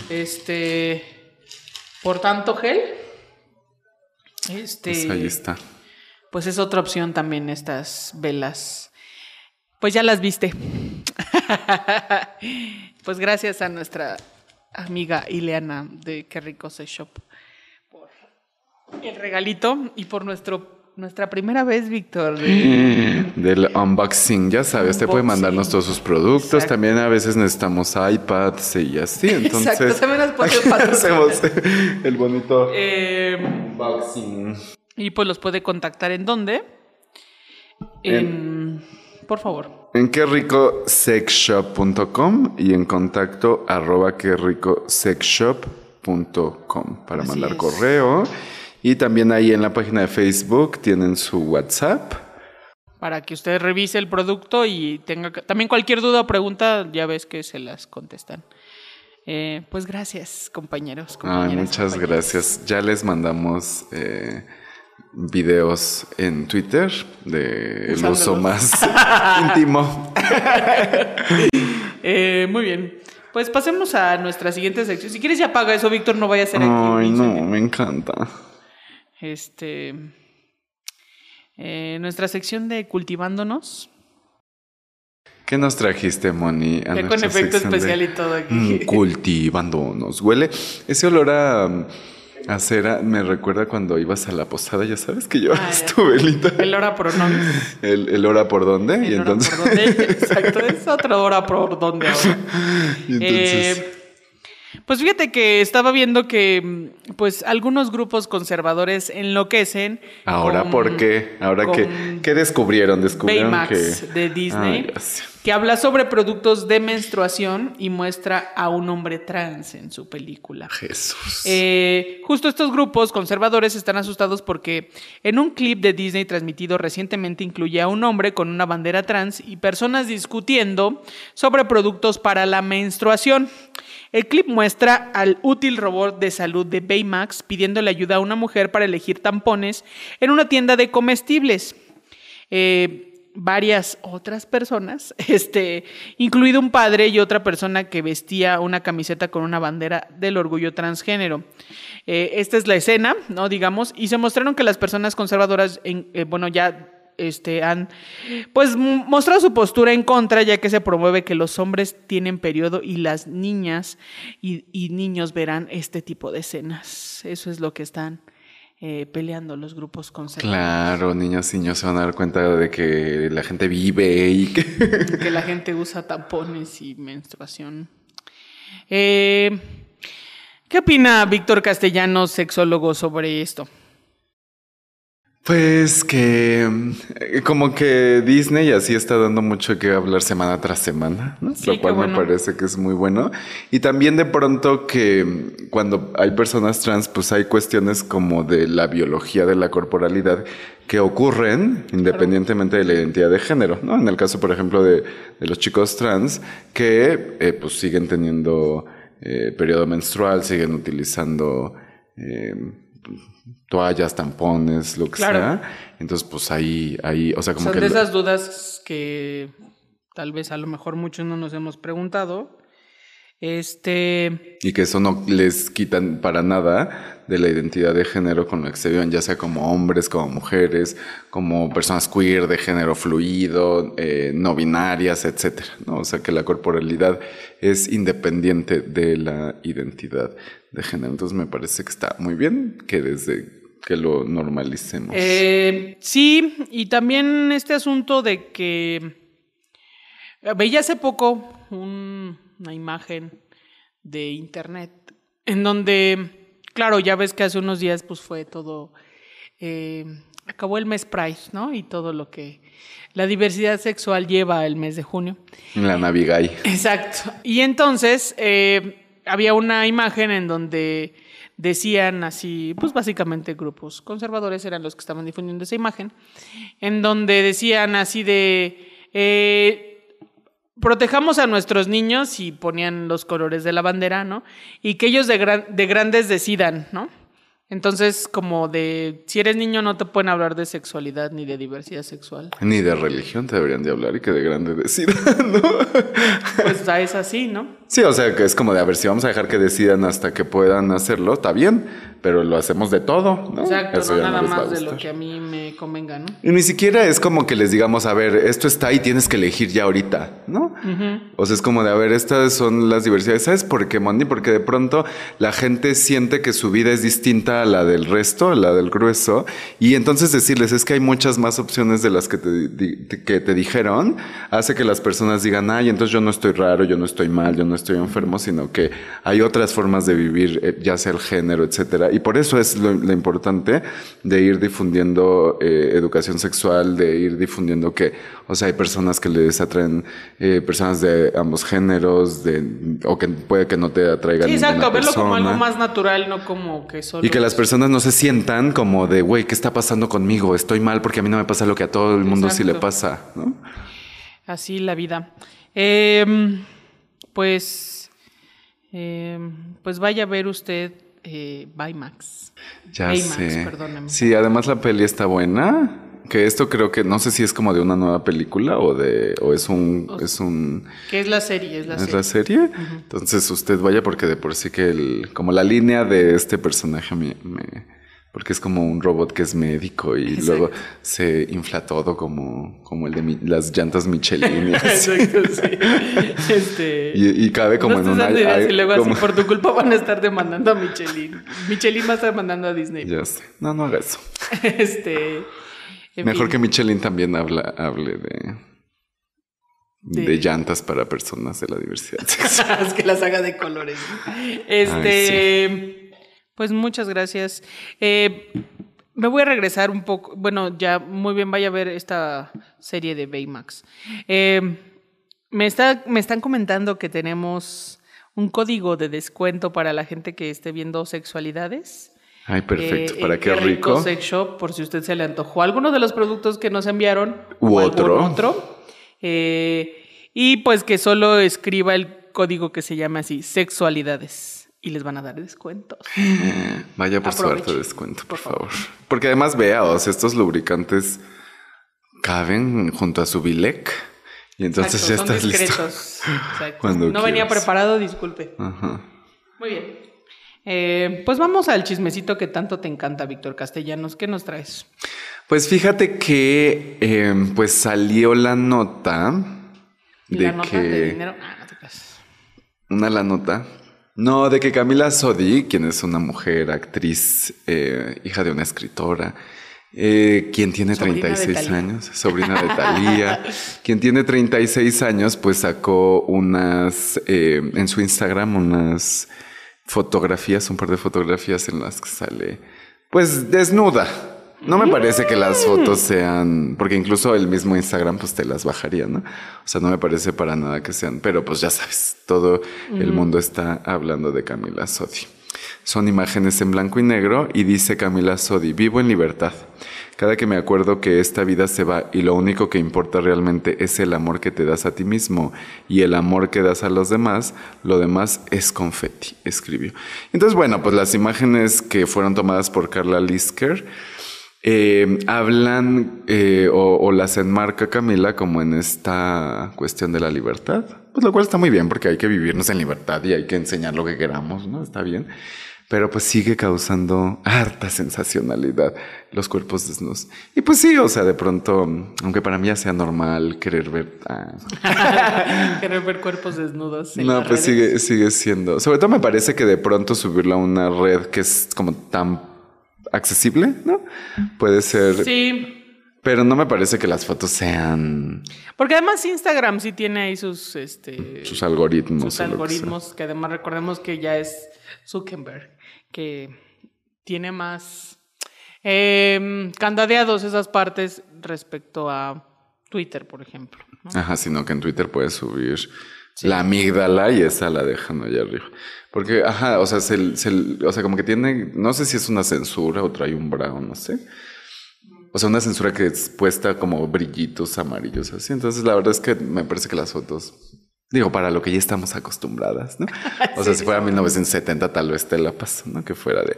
este, por tanto gel, este,
Pues ahí está.
pues es otra opción también estas velas. Pues ya las viste. *laughs* pues gracias a nuestra amiga Ileana de Qué Rico Se Shop el regalito y por nuestro nuestra primera vez, Víctor. de- *laughs*
Del unboxing, ya sabes, te puede
Unboxing.
mandarnos todos sus productos.
Exacto.
También a veces necesitamos iPads y así. *laughs* Entonces,
Exacto, también nos *laughs* puede
hacemos el bonito
Eh,
unboxing.
y pues los puede contactar en dónde? En, por favor.
En qué rico sexshop.com y en contacto arroba qué rico sexshop.com para
Así
mandar
es.
correo. Y también ahí en la página de Facebook tienen su WhatsApp.
Para que usted revise el producto y tenga también cualquier duda o pregunta, ya ves que se las contestan. Eh, pues gracias, compañeros.
Ay, muchas
compañeros.
gracias. Ya les mandamos eh, videos en Twitter de el uso más *laughs* íntimo. *laughs*
Eh, muy bien. Pues pasemos a nuestra siguiente sección. Si quieres ya apaga eso, Víctor, no vaya a ser aquí.
Ay, no, me encanta.
Este. eh, nuestra sección de cultivándonos.
¿Qué nos trajiste, Moni? a
Ya con efecto
sección de,
especial y todo aquí.
mm, cultivándonos. Huele. Ese olor a, a cera me recuerda cuando ibas a la posada. Ya sabes que llevas
Ah, *laughs*
tu velita.
El hora pronombres.
El, el hora por dónde. y
El hora
entonces.
por dónde. Exacto, es otra hora por dónde ahora. *laughs*
y entonces
Eh, pues fíjate que estaba viendo que mm, pues algunos grupos conservadores enloquecen.
Ahora,
con-
¿por qué? Ahora,
con
¿qué, ¿qué descubrieron? Descubrieron
Baymax
que.
de Disney. Que habla sobre productos de menstruación y muestra a un hombre trans en su película.
Jesús.
Eh, justo estos grupos conservadores están asustados porque en un clip de Disney transmitido recientemente incluye a un hombre con una bandera trans y personas discutiendo sobre productos para la menstruación. El clip muestra al útil robot de salud de Baymax pidiéndole ayuda a una mujer para elegir tampones en una tienda de comestibles. Eh, varias otras personas, *laughs* este, incluido un padre y otra persona que vestía una camiseta con una bandera del orgullo transgénero. Eh, esta es la escena, ¿no? Digamos, y se mostraron que las personas conservadoras, en- eh, bueno, ya este, han pues mostrado su postura en contra, ya que se promueve que los hombres tienen periodo y las niñas y niños verán este tipo de escenas. Eso es lo que están eh, peleando los grupos conservadores.
Claro, niños y niños se van a dar cuenta de que la gente vive y que.
que la *laughs* gente usa tampones y menstruación. Eh, ¿Qué opina Víctor Castellanos, sexólogo, sobre esto?
Pues que eh, como que Disney así está dando mucho que hablar semana tras semana, ¿no?
Sí,
lo cual
bueno.
me parece que es muy bueno. Y también de pronto que cuando hay personas trans, pues hay cuestiones como de la biología de la corporalidad que ocurren independientemente de la identidad de género, ¿no? En el caso, por ejemplo, de, de los chicos trans que eh, pues siguen teniendo eh, periodo menstrual, siguen utilizando... eh, toallas, tampones, lo que
Claro.
sea. Entonces, pues ahí, ahí, o sea, como
Son
que...
de
lo-
esas dudas que tal vez a lo mejor muchos no nos hemos preguntado. Este,
Y que eso no les quitan para nada de la identidad de género con la que se viven, ya sea como hombres, como mujeres, como personas queer, de género fluido, eh, no binarias, etcétera. ¿no? O sea, que la corporalidad es independiente de la identidad de género. Entonces, me parece que está muy bien que desde que lo normalicemos.
eh, sí, y también este asunto de que veía hace poco un- una imagen de internet en donde, claro, ya ves que hace unos días pues fue todo, eh, acabó el mes Pride, ¿no? Y todo lo que la diversidad sexual lleva el mes de junio.
La Navigay.
Exacto. Y entonces eh, había una imagen en donde decían así, pues básicamente grupos conservadores eran los que estaban difundiendo esa imagen, en donde decían así de, eh, protejamos a nuestros niños y ponían los colores de la bandera, ¿no? Y que ellos de, gran- de grandes decidan, ¿no? Entonces, como de, si eres niño no te pueden hablar de sexualidad ni de diversidad sexual.
Ni de religión te deberían de hablar y que de grande decidan, *laughs* ¿no?
Pues ya es así, ¿no?
Sí, o sea, que es como de, a ver, si vamos a dejar que decidan hasta que puedan hacerlo, está bien, pero lo hacemos de todo, ¿no?
Exacto,
Eso
no nada más de lo que a mí me convenga, ¿no?
Y ni siquiera es como que les digamos, a ver, esto está y tienes que elegir ya ahorita, ¿no? O sea, es como de, a ver, estas son las diversidades. ¿Sabes por qué, Moni? Porque de pronto la gente siente que su vida es distinta a la del resto, a la del grueso, y entonces decirles, es que hay muchas más opciones de las que te, di- que te dijeron, hace que las personas digan, ay, entonces yo no estoy raro, yo no estoy mal, yo no estoy enfermo, sino que hay otras formas de vivir, eh, ya sea el género, etcétera. Y por eso es lo, lo importante de ir difundiendo eh, educación sexual, de ir difundiendo que, o sea, hay personas que les atraen eh, personas de ambos géneros, de, o que puede que no te atraigan
Sí, exacto, verlo como algo
persona.
más natural, no como que solo...
Y que las personas no se sientan como de, güey, ¿qué está pasando conmigo? Estoy mal porque a mí no me pasa lo que a todo el mundo sí le pasa, ¿no?
Así la vida. Em, pues, em, pues vaya a ver usted eh, Baymax.
Ya
Baymax,
sé.
perdóname.
Sí, además la peli está buena. Que esto creo que no sé si es como de una nueva película o de o es un es un
Que es la serie, es la
es
serie.
la serie. Entonces usted vaya porque de por sí que el como la línea de este personaje me, me- porque es como un robot que es médico y
Exacto.
luego se infla todo como como el de mi- las llantas Michelin. *laughs*
Exacto, sí. Este,
Y, y cabe como
no
en una
ideas y luego
como-
así por tu culpa van a estar *laughs* demandando a Michelin. Michelin va a estar mandando a Disney.
Ya sé. No, no haga eso. *laughs*
Este.
Mejor
fin.
que Michelin también habla, hable de, de,
De-
llantas para personas de la diversidad sexual.
es que la saga de colores. Este, pues muchas gracias. Eh, me voy a regresar un poco. Bueno, ya muy bien, vaya a ver esta serie de Baymax. Eh, me, está, me están comentando que tenemos un código de descuento para la gente que esté viendo sexualidades.
Ay, perfecto.
Eh,
para qué rico.
Sex Shop, por si usted se le antojó alguno de los productos que nos enviaron.
U
o
otro.
otro. Eh, y pues que solo escriba el código que se llama así, sexualidades. Y les van a dar descuentos. *gasps*
Vaya por
Aproveche,
harto descuento, por,
por favor.
favor. Porque además vea, o sea, estos lubricantes caben junto a su bilec. Y entonces
Exacto,
ya estás listo. *laughs* Cuando
no venía preparado, disculpe.
Ajá.
Muy bien. Eh, pues vamos al chismecito que tanto te encanta, Víctor Castellanos. ¿Qué nos traes?
Pues fíjate que eh, pues salió la nota
¿Y
de
la nota
que
de dinero? Ah, no te
una la nota. No, de que Camila Sodi, quien es una mujer, actriz, eh, hija de una escritora, eh, quien tiene
Sobrina de
36
Thalía.
años, sobrina de Talía, *laughs* quien tiene 36 años, pues sacó unas, eh, en su Instagram, unas fotografías, un par de fotografías en las que sale, pues desnuda. No me parece que las fotos sean, porque incluso el mismo Instagram pues te las bajaría, ¿no? O sea, no me parece para nada que sean, pero pues ya sabes, todo el mundo está hablando de Camila Sodi. Son imágenes en blanco y negro y dice Camila Sodi, vivo en libertad. Cada que me acuerdo que esta vida se va y lo único que importa realmente es el amor que te das a ti mismo y el amor que das a los demás, lo demás es confeti, escribió. Entonces, bueno, pues las imágenes que fueron tomadas por Carla Lisker eh, hablan eh, o, o las enmarca Camila como en esta cuestión de la libertad. Pues lo cual está muy bien porque hay que vivirnos en libertad y hay que enseñar lo que queramos, ¿no? Está bien. Pero pues sigue causando harta sensacionalidad los cuerpos desnudos. Y pues sí, o sea, de pronto, aunque para mí ya sea normal querer ver... ah, *laughs*
Querer ver cuerpos desnudos. en
no,
las
pues
redes.
sigue, sigue siendo. Sobre todo me parece que de pronto subirlo a una red que es como tan accesible, ¿no? Puede ser.
Sí,
Pero no me parece que las fotos sean
porque además Instagram sí tiene ahí sus, este,
sus algoritmos.
sus
que
algoritmos, que además recordemos que ya es Zuckerberg, que tiene más em, candadeados esas partes respecto a Twitter, por ejemplo. ¿no?
Ajá, sino que en Twitter puedes subir la amígdala y esa la dejan allá arriba. Porque, ajá, o sea, se, se- o sea, como que tiene, no sé si es una censura o trae un brown, no sé. O sea, una censura que es puesta como brillitos amarillos así. Entonces, la verdad es que me parece que las fotos, digo, para lo que ya estamos acostumbradas, ¿no? *laughs* O sea, si fuera 1970 tal vez te la paso, ¿no? Que fuera de...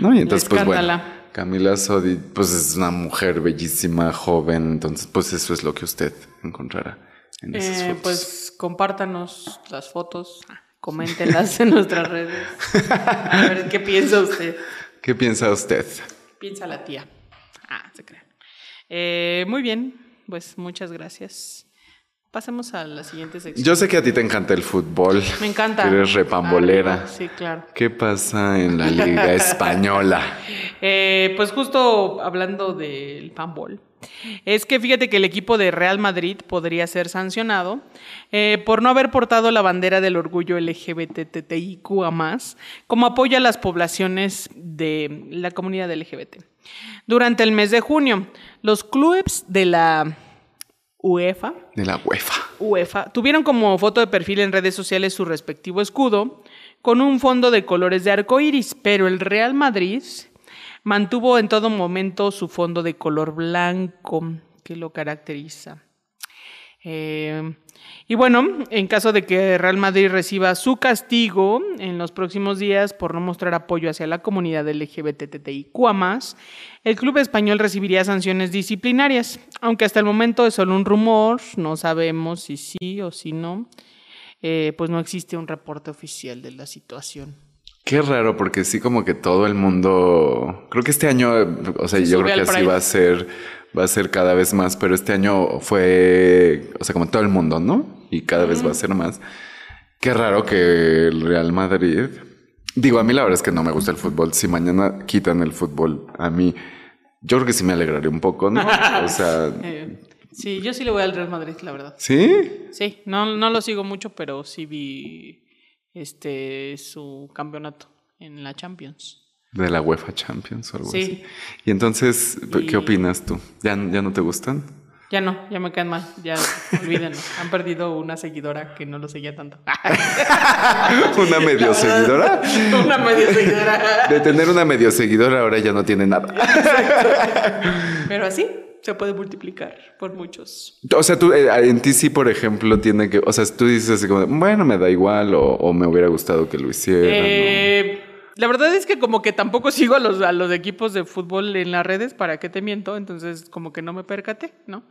¿No? Y entonces, pues bueno. Camila Sodi, pues es una mujer bellísima, joven. Entonces, pues eso es lo que usted encontrará en esas
Eh,
fotos.
pues compártanos las fotos, coméntenlas en nuestras redes. A ver qué piensa usted.
¿Qué piensa usted?
Piensa la tía. Ah, se crea. Eh, muy bien, pues muchas gracias. Pasemos a la siguiente sección.
Yo sé que a ti te encanta el fútbol.
Me encanta.
Eres repambolera.
Ah, sí, claro.
¿Qué pasa en la Liga *laughs* Española?
Eh, pues justo hablando del handball, es que fíjate que el equipo de Real Madrid podría ser sancionado eh, por no haber portado la bandera del orgullo LGBTTIQA como apoyo a las poblaciones de la comunidad LGBT. Durante el mes de junio, los clubes de la UEFA
De la UEFA.
UEFA tuvieron como foto de perfil en redes sociales su respectivo escudo con un fondo de colores de arco iris, pero el Real Madrid mantuvo en todo momento su fondo de color blanco que lo caracteriza. Eh, y bueno, en caso de que Real Madrid reciba su castigo en los próximos días por no mostrar apoyo hacia la comunidad LGBTTIQ+, el club español recibiría sanciones disciplinarias, aunque hasta el momento es solo un rumor, no sabemos si sí o si no, eh, pues no existe un reporte oficial de la situación.
Qué raro, porque sí como que todo el mundo, creo que este año, o sea, yo creo que así va a ser, va a ser cada vez más, pero este año fue, o sea, como todo el mundo, ¿no? Y cada vez va a ser más. Qué raro que el Real Madrid, digo, a mí la verdad es que no me gusta el fútbol. Si mañana quitan el fútbol, a mí, yo creo que sí me alegraría un poco, ¿no? *laughs* O sea...
Eh, sí, yo sí le voy al Real Madrid, la verdad.
¿Sí?
Sí, no, no lo sigo mucho, pero sí vi este su campeonato en la Champions.
De la UEFA Champions o algo
Sí.
así. Y entonces,
Y-
¿qué opinas tú? ¿Ya, ¿Ya no te gustan?
Ya no, ya me caen mal, ya *laughs* olvídenlo. Han perdido una seguidora que no lo seguía tanto. *laughs*
¿Una medio seguidora? *laughs*
una media seguidora.
De tener una medio seguidora ahora ya no tiene nada.
Pero así se puede multiplicar por muchos.
O sea, tú, eh, en ti sí, por ejemplo, tiene que, o sea, tú dices así como, bueno, me da igual o, o me hubiera gustado que lo hicieran.
Eh, la verdad es que como que tampoco *laughs* sigo a los, a los equipos de fútbol en las redes, ¿para qué te miento? Entonces como que no me percaté, ¿no?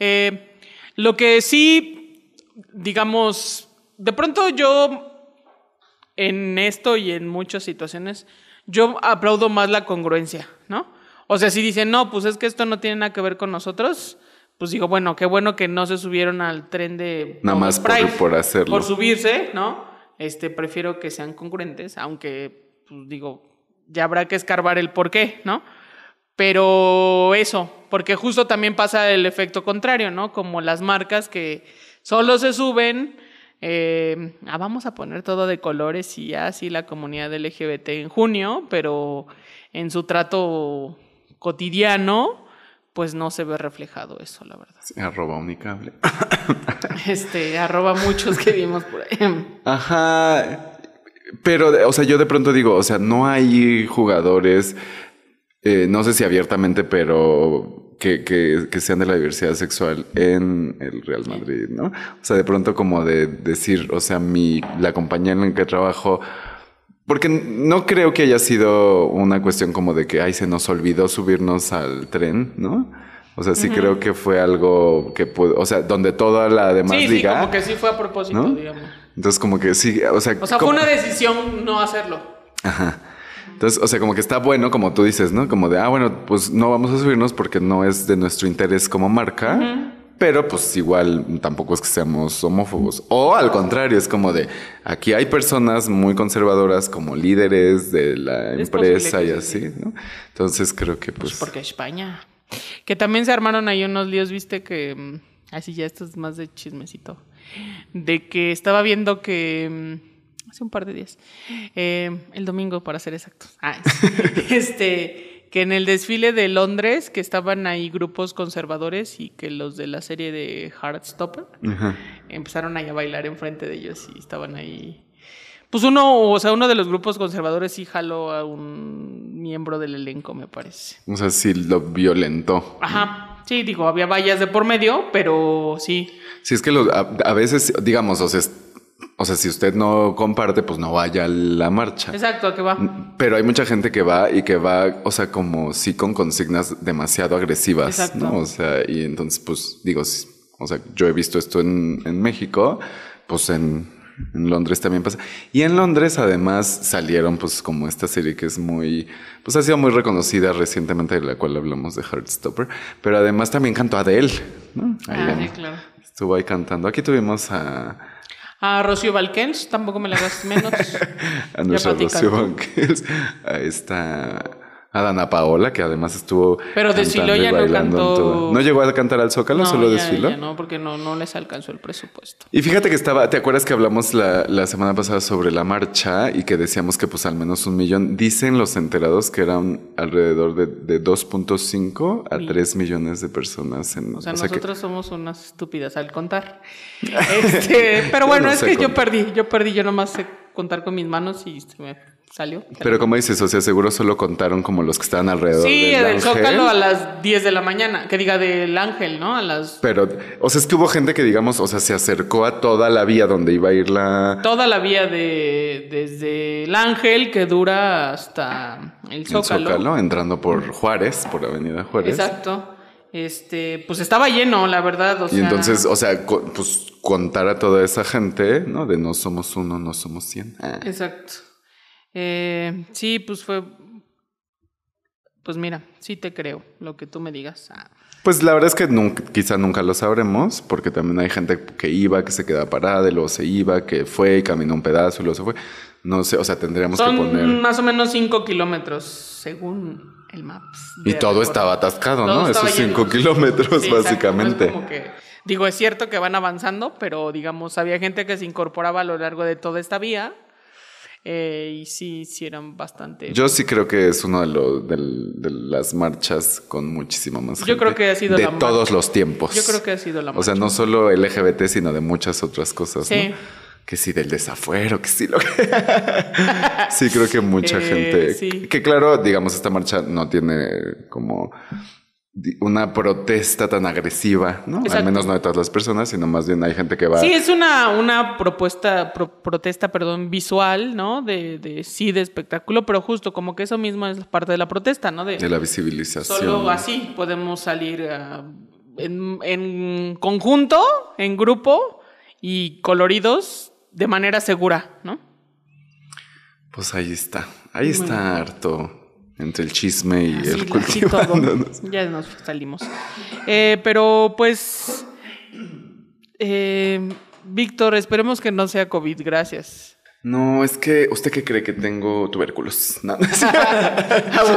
Eh, lo que sí, digamos, de pronto yo en esto y en muchas situaciones, yo aplaudo más la congruencia, ¿no? O sea, si dicen, no, pues es que esto no tiene nada que ver con nosotros, pues digo, bueno, qué bueno que no se subieron al tren de...
Nada más por- por hacerlo.
Por subirse, ¿no? Este, prefiero que sean congruentes, aunque, pues digo, ya habrá que escarbar el por qué, ¿no? Pero eso, porque justo también pasa el efecto contrario, ¿no? Como las marcas que solo se suben, eh, ah, vamos a poner todo de colores y ya así la comunidad LGBT en junio, pero en su trato cotidiano, pues no se ve reflejado eso, la verdad.
Arroba unicable. *laughs*
Este, arroba muchos que vimos por ahí.
Ajá. Pero, o sea, yo de pronto digo, o sea, no hay jugadores, eh, no sé si abiertamente, pero que, que, que sean de la diversidad sexual en el Real Madrid, ¿no? O sea, de pronto como de decir, o sea, mi, la compañía en la que trabajo, porque no creo que haya sido una cuestión como de que, ay, se nos olvidó subirnos al tren, ¿no? O sea, sí creo que fue algo que pudo, o sea, donde toda la demás
Sí, sí, como que sí fue a propósito,
¿no?
digamos.
Entonces, como que sí, o sea,
O sea,
como-
fue una decisión no hacerlo.
Ajá. Entonces, o sea, como que está bueno, como tú dices, ¿no? Como de, ah, bueno, pues no vamos a subirnos porque no es de nuestro interés como marca. Pero pues igual tampoco es que seamos homófobos. O al contrario, es como de, aquí hay personas muy conservadoras como líderes de la
Es
empresa y así,
sí,
¿no? Entonces creo que pues...
Pues porque España. Que también se armaron ahí unos líos, viste, que. mm, Así ya esto es más de chismecito. De que estaba viendo que. mm, Hace un par de días. eh, el domingo, para ser exactos. Ah, es- *laughs* este. Que en el desfile de Londres, que estaban ahí grupos conservadores y que los de la serie de Heartstopper
Ajá.
empezaron ahí a bailar enfrente de ellos y estaban ahí. Pues uno, o sea, uno de los grupos conservadores sí jaló a un miembro del elenco, me parece.
O sea, sí lo violentó.
Ajá. Sí, digo, había vallas de por medio, pero sí.
Si es que los- a, a veces, digamos, o sea, o sea, si usted no comparte, pues no vaya a la marcha.
Exacto, ¿a qué va?
Pero hay mucha gente que va y que va, o sea, como sí con consignas demasiado agresivas,
Exacto.
¿no? O sea, y entonces, pues digo, o sea, yo he visto esto en, en México, pues en, en Londres también pasa. Y en Londres además salieron pues como esta serie que es muy, pues ha sido muy reconocida recientemente, de la cual hablamos de Heartstopper, pero además también cantó Adele, ¿no? Ahí
Ah, sí, claro.
Estuvo ahí cantando. Aquí tuvimos a,
A Rocío Valquens, tampoco me la hagas menos. *laughs*
a nuestra Rocío. Banquels, a esta a Dana Paola, que además estuvo.
Pero desfiló, ya no cantó.
No llegó a cantar al Zócalo, solo
ya-
desfiló.
ya no, porque no, no les alcanzó el presupuesto.
Y fíjate que estaba, ¿te acuerdas que hablamos la, la semana pasada sobre la marcha y que decíamos que pues al menos un millón? Dicen los enterados que eran alrededor de, de 2.5 a
Mil.
3 millones de personas en
O sea,
que-
nosotros somos unas estúpidas al contar. *laughs* Este, pero bueno,
no
es que yo perdí, yo perdí, yo nomás sé contar con mis manos y se me salió.
Pero como dices, o sea, seguro solo contaron como los que estaban alrededor
Sí,
del.
Zócalo a las 10 de la mañana. Que diga del ángel, ¿no? A las.
Pero, o sea, es que hubo gente que, digamos, o sea, se acercó a toda la vía donde iba a ir la...
Toda la vía de. Desde el ángel que dura hasta el
el
Zócalo.
Zócalo, entrando por Juárez, por Avenida Juárez.
Exacto. Este, pues estaba lleno, la verdad. O
Y
sea,
entonces, o sea, co- pues contar a toda esa gente, ¿no? De no somos uno, no somos cien.
Exacto. Eh, sí, pues fue. Pues mira, sí te creo lo que tú me digas. Ah,
Pues la verdad es que nunca, quizá nunca lo sabremos, porque también hay gente que iba, que se queda parada, y luego se iba, que fue y caminó un pedazo y luego se fue. No sé, o sea, tendríamos que poner...
más o menos 5 kilómetros, según el Maps.
Y todo estaba atascado,
Todo
¿no?
estaba
Esos
lleno.
cinco kilómetros,
Sí, exacto, no es
básicamente.
como que- digo, es cierto que van avanzando, pero digamos, había gente que se incorporaba a lo largo de toda esta vía. Eh, y sí, sí eran bastante.
Yo sí creo que es uno de, del- de las marchas con muchísimo más
Yo
gente
creo que ha sido
de
la
todos
marcha.
los tiempos.
Yo creo que ha sido la
O sea, no solo LGBT, sino de muchas otras cosas,
Sí.
¿no? Que sí del desafuero, que sí lo que... *laughs* sí, creo que mucha
Eh,
gente...
sí.
Que claro, digamos, esta marcha no tiene como una protesta tan agresiva, ¿no? Al menos no de todas las personas, sino más bien hay gente que va...
Sí, es una, una propuesta, pro- protesta, perdón, visual, ¿no? De, de sí, de espectáculo, pero justo como que eso mismo es parte de la protesta, ¿no? De,
de la visibilización.
Solo así podemos salir ah, en, en conjunto, en grupo y coloridos de manera segura, ¿no?
Pues ahí está. Ahí está harto entre el chisme y
Así,
el
todo. *laughs*
cultivándonos.
Ya nos salimos. Eh, pero pues, eh, Víctor, esperemos que no sea COVID, gracias.
No, es que, ¿usted qué cree que tengo tuberculosis? No, no,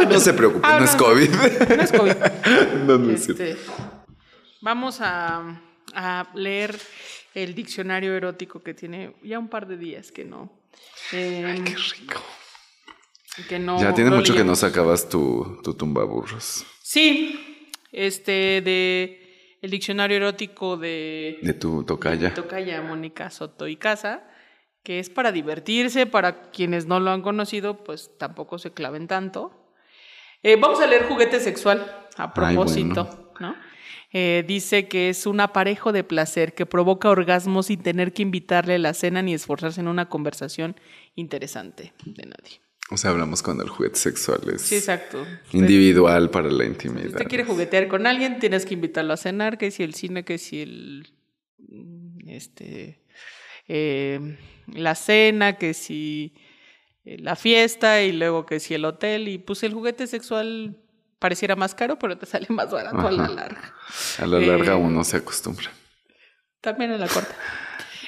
*laughs* no se preocupe,
Ah,
no,
no,
es. COVID.
No es COVID. *laughs*
no, no es.
Este, vamos a, a leer el diccionario erótico que tiene ya un par de días que no. eh,
Qué rico.
Que no
ya tiene mucho que no sacabas tu, tu tumbaburros.
Sí, este de el diccionario erótico de
De tu tocaya.
Tocaya Mónica Soto y Casa, que es para divertirse, para quienes no lo han conocido, pues tampoco se claven tanto. Eh, vamos a leer juguete sexual a
Ay,
propósito, ¿no? Eh, dice que es un aparejo de placer que provoca orgasmos sin tener que invitarle a la cena ni esforzarse en una conversación interesante de nadie.
O sea, hablamos cuando el juguete sexual es
Sí, exacto.
individual para la
Si
intimidad.
usted quiere juguetear con alguien, tienes que invitarlo a cenar, que si el cine, que si el mm, este eh, la cena, que si eh, la fiesta y luego que si el hotel y pues el juguete sexual pareciera más caro, pero te sale más barato a la larga.
A la larga
Eh,
uno se acostumbra.
También a la corta.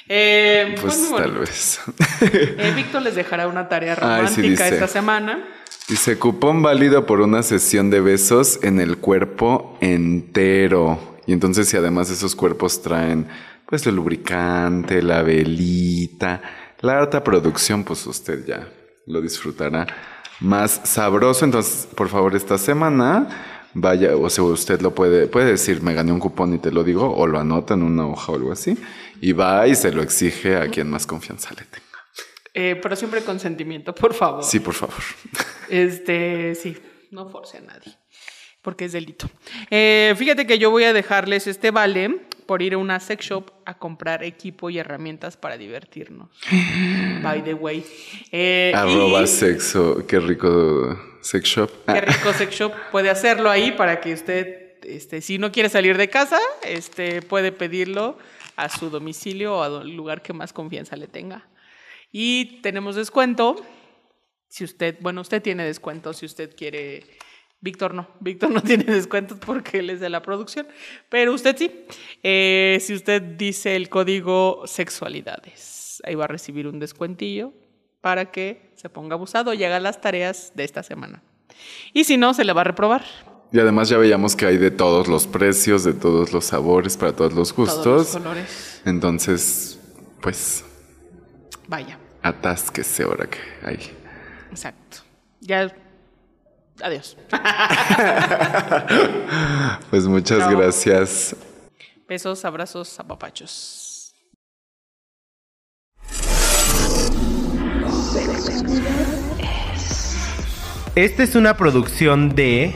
Eh,
Pues
bueno.
tal vez.
Eh, Víctor les dejará una tarea *laughs*
Ay, sí
romántica esta semana.
Dice, cupón válido por una sesión de besos en el cuerpo entero. Y entonces si además esos cuerpos traen pues el lubricante, la velita, la alta producción, pues usted ya lo disfrutará más sabroso. Entonces, por favor, esta semana vaya, o sea, usted lo puede, puede decir, me gané un cupón y te lo digo, o lo anota en una hoja o algo así, y va y se lo exige a quien más confianza le tenga.
Eh, pero siempre con sentimiento, por favor.
Sí, por favor.
Este, sí, no force a nadie, porque es delito. Eh, fíjate que yo voy a dejarles este vale por ir a una sex shop a comprar equipo y herramientas para divertirnos. By the way. Eh,
Arroba
y
sexo, qué rico sex shop.
Qué rico sex shop puede hacerlo ahí para que usted, este, si no quiere salir de casa, este, puede pedirlo a su domicilio o al lugar que más confianza le tenga. Y tenemos descuento. Si usted, bueno, usted tiene descuento si usted quiere. Víctor no, Víctor no *laughs* tiene descuentos porque él es de la producción, pero usted sí. Eh, si usted dice el código sexualidades, ahí va a recibir un descuentillo para que se ponga abusado y haga las tareas de esta semana. Y si no, se le va a reprobar.
Y además ya veíamos que hay de todos los precios, de todos los sabores, para todos los
Todos los
gustos.
colores.
Entonces, pues,
Vaya,
atásquese ahora que hay.
exacto. Ya. Adiós. *laughs*
Pues muchas gracias.
Besos, abrazos, apapachos.
Esta es una producción de